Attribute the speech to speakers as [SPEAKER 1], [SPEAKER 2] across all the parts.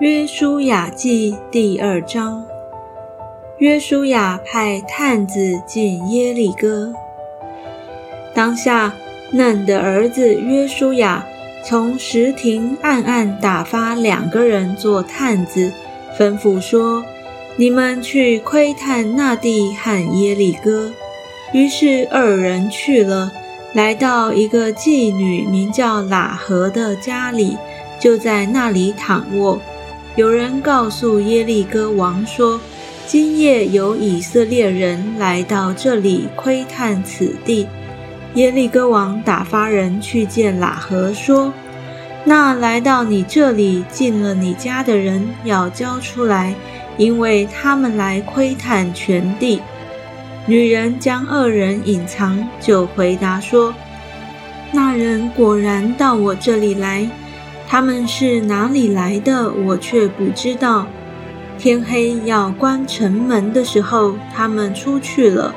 [SPEAKER 1] 约书亚记第二章。约书亚派探子进耶利哥。当下，嫩的儿子约书亚从石亭暗暗打发两个人做探子，吩咐说：“你们去窥探那地和耶利哥。”于是二人去了，来到一个妓女名叫喇合的家里，就在那里躺卧。有人告诉耶利哥王说：“今夜有以色列人来到这里窥探此地。”耶利哥王打发人去见喇合，说：“那来到你这里进了你家的人要交出来，因为他们来窥探全地。”女人将二人隐藏，就回答说：“那人果然到我这里来。”他们是哪里来的？我却不知道。天黑要关城门的时候，他们出去了，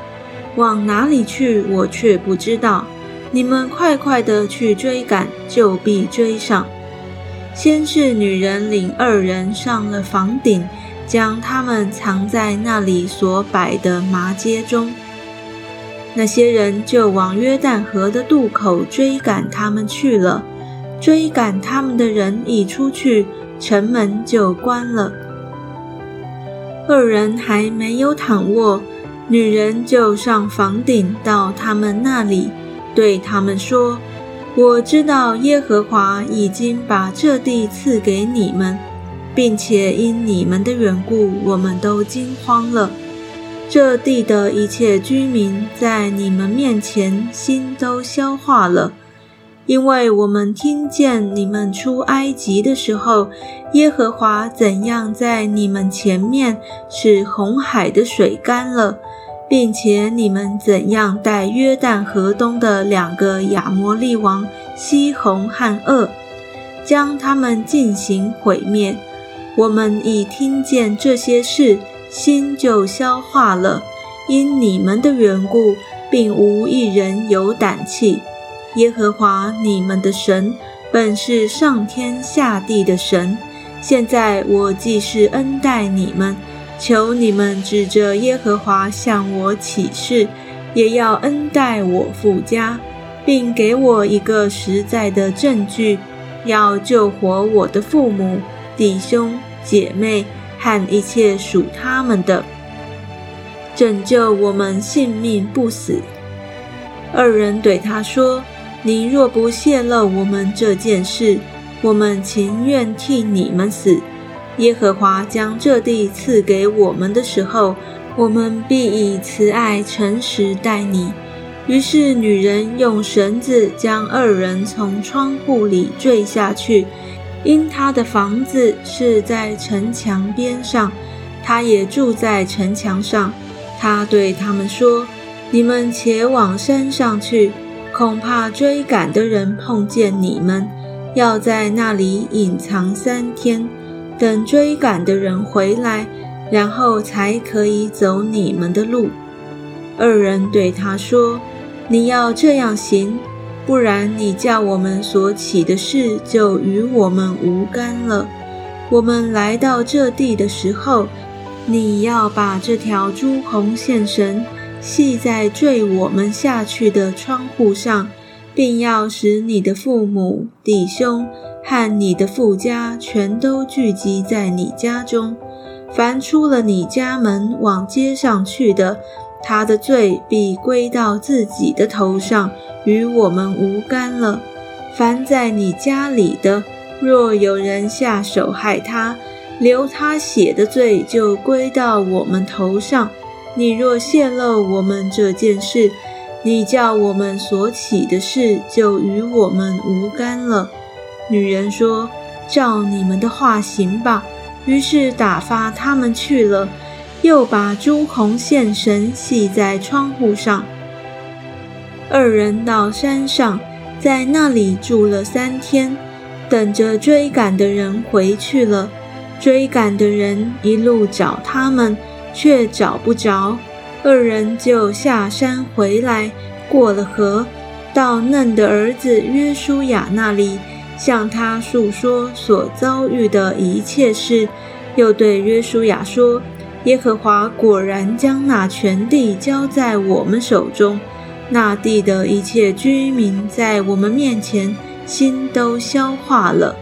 [SPEAKER 1] 往哪里去？我却不知道。你们快快的去追赶，就必追上。先是女人领二人上了房顶，将他们藏在那里所摆的麻街中。那些人就往约旦河的渡口追赶他们去了。追赶他们的人一出去，城门就关了。二人还没有躺卧，女人就上房顶到他们那里，对他们说：“我知道耶和华已经把这地赐给你们，并且因你们的缘故，我们都惊慌了。这地的一切居民在你们面前心都消化了。”因为我们听见你们出埃及的时候，耶和华怎样在你们前面使红海的水干了，并且你们怎样带约旦河东的两个亚摩利王西红和噩，将他们进行毁灭。我们已听见这些事，心就消化了。因你们的缘故，并无一人有胆气。耶和华你们的神本是上天下地的神。现在我既是恩待你们，求你们指着耶和华向我起誓，也要恩待我父家，并给我一个实在的证据，要救活我的父母、弟兄、姐妹和一切属他们的，拯救我们性命不死。二人对他说。你若不泄露我们这件事，我们情愿替你们死。耶和华将这地赐给我们的时候，我们必以慈爱诚实待你。于是女人用绳子将二人从窗户里坠下去，因她的房子是在城墙边上，她也住在城墙上。她对他们说：“你们且往山上去。”恐怕追赶的人碰见你们，要在那里隐藏三天，等追赶的人回来，然后才可以走你们的路。二人对他说：“你要这样行，不然你叫我们所起的事就与我们无干了。我们来到这地的时候，你要把这条朱红线绳。”系在坠我们下去的窗户上，并要使你的父母、弟兄和你的父家全都聚集在你家中。凡出了你家门往街上去的，他的罪必归到自己的头上，与我们无干了。凡在你家里的，若有人下手害他，流他血的罪就归到我们头上。你若泄露我们这件事，你叫我们所起的事就与我们无干了。女人说：“照你们的话行吧。”于是打发他们去了，又把朱红线绳系在窗户上。二人到山上，在那里住了三天，等着追赶的人回去了。追赶的人一路找他们。却找不着，二人就下山回来，过了河，到嫩的儿子约书亚那里，向他诉说所遭遇的一切事，又对约书亚说：“耶和华果然将那全地交在我们手中，那地的一切居民在我们面前心都消化了。”